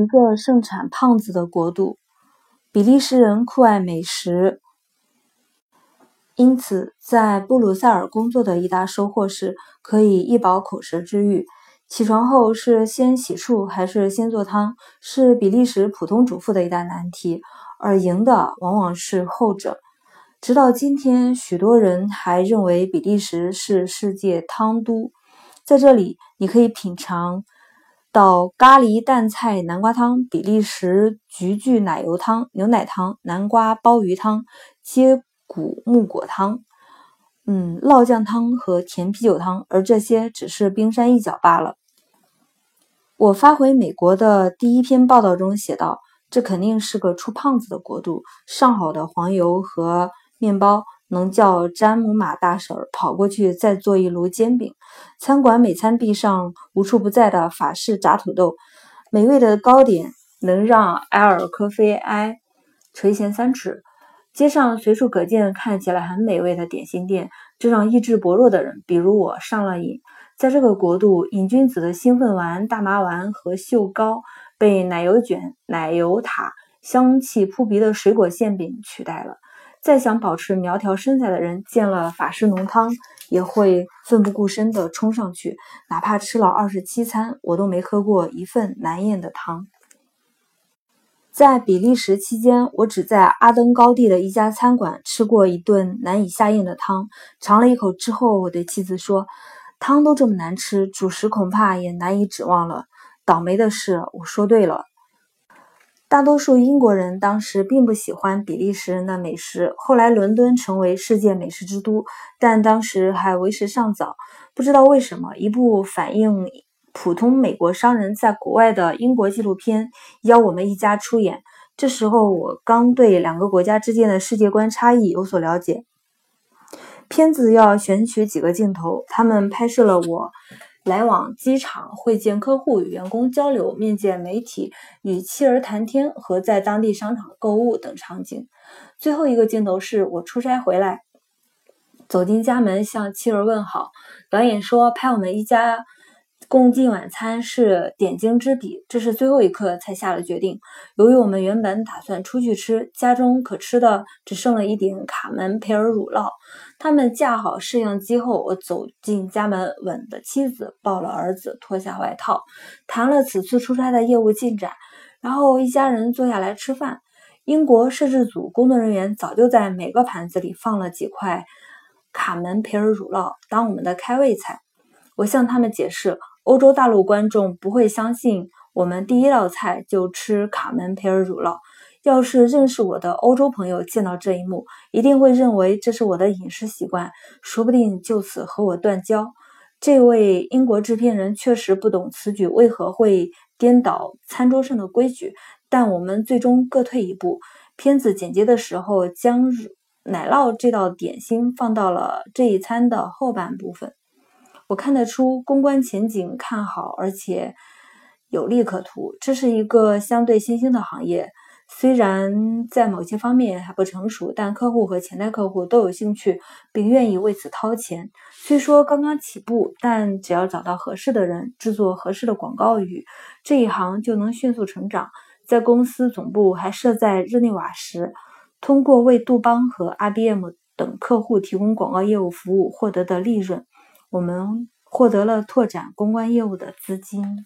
一个盛产胖子的国度。比利时人酷爱美食，因此在布鲁塞尔工作的一大收获是可以一饱口舌之欲。起床后是先洗漱还是先做汤，是比利时普通主妇的一大难题，而赢的往往是后者。直到今天，许多人还认为比利时是世界汤都。在这里，你可以品尝到咖喱蛋菜南瓜汤、比利时菊苣奶油汤、牛奶汤、南瓜鲍鱼汤、接骨木果汤。嗯，酪酱汤和甜啤酒汤，而这些只是冰山一角罢了。我发回美国的第一篇报道中写道：“这肯定是个出胖子的国度，上好的黄油和面包能叫詹姆玛大婶跑过去再做一炉煎饼。餐馆每餐壁上无处不在的法式炸土豆，美味的糕点能让埃尔科菲埃垂涎三尺。”街上随处可见看起来很美味的点心店，这让意志薄弱的人，比如我，上了瘾。在这个国度，瘾君子的兴奋丸、大麻丸和秀糕被奶油卷、奶油塔、香气扑鼻的水果馅饼取代了。再想保持苗条身材的人，见了法式浓汤也会奋不顾身地冲上去，哪怕吃了二十七餐，我都没喝过一份难咽的汤。在比利时期间，我只在阿登高地的一家餐馆吃过一顿难以下咽的汤。尝了一口之后，我对妻子说：“汤都这么难吃，主食恐怕也难以指望了。”倒霉的是，我说对了。大多数英国人当时并不喜欢比利时人的美食。后来，伦敦成为世界美食之都，但当时还为时尚早。不知道为什么，一部反映……普通美国商人在国外的英国纪录片邀我们一家出演。这时候我刚对两个国家之间的世界观差异有所了解。片子要选取几个镜头，他们拍摄了我来往机场、会见客户、与员工交流、面见媒体、与妻儿谈天和在当地商场购物等场景。最后一个镜头是我出差回来，走进家门向妻儿问好。导演说拍我们一家。共进晚餐是点睛之笔，这是最后一刻才下了决定。由于我们原本打算出去吃，家中可吃的只剩了一点卡门培尔乳酪。他们架好摄像机后，我走进家门，吻的妻子，抱了儿子，脱下外套，谈了此次出差的业务进展，然后一家人坐下来吃饭。英国摄制组工作人员早就在每个盘子里放了几块卡门培尔乳酪，当我们的开胃菜。我向他们解释。欧洲大陆观众不会相信我们第一道菜就吃卡门培尔乳酪。要是认识我的欧洲朋友见到这一幕，一定会认为这是我的饮食习惯，说不定就此和我断交。这位英国制片人确实不懂此举为何会颠倒餐桌上的规矩，但我们最终各退一步。片子剪接的时候，将奶酪这道点心放到了这一餐的后半部分。我看得出公关前景看好，而且有利可图。这是一个相对新兴的行业，虽然在某些方面还不成熟，但客户和潜在客户都有兴趣，并愿意为此掏钱。虽说刚刚起步，但只要找到合适的人，制作合适的广告语，这一行就能迅速成长。在公司总部还设在日内瓦时，通过为杜邦和 IBM 等客户提供广告业务服务获得的利润。我们获得了拓展公关业务的资金。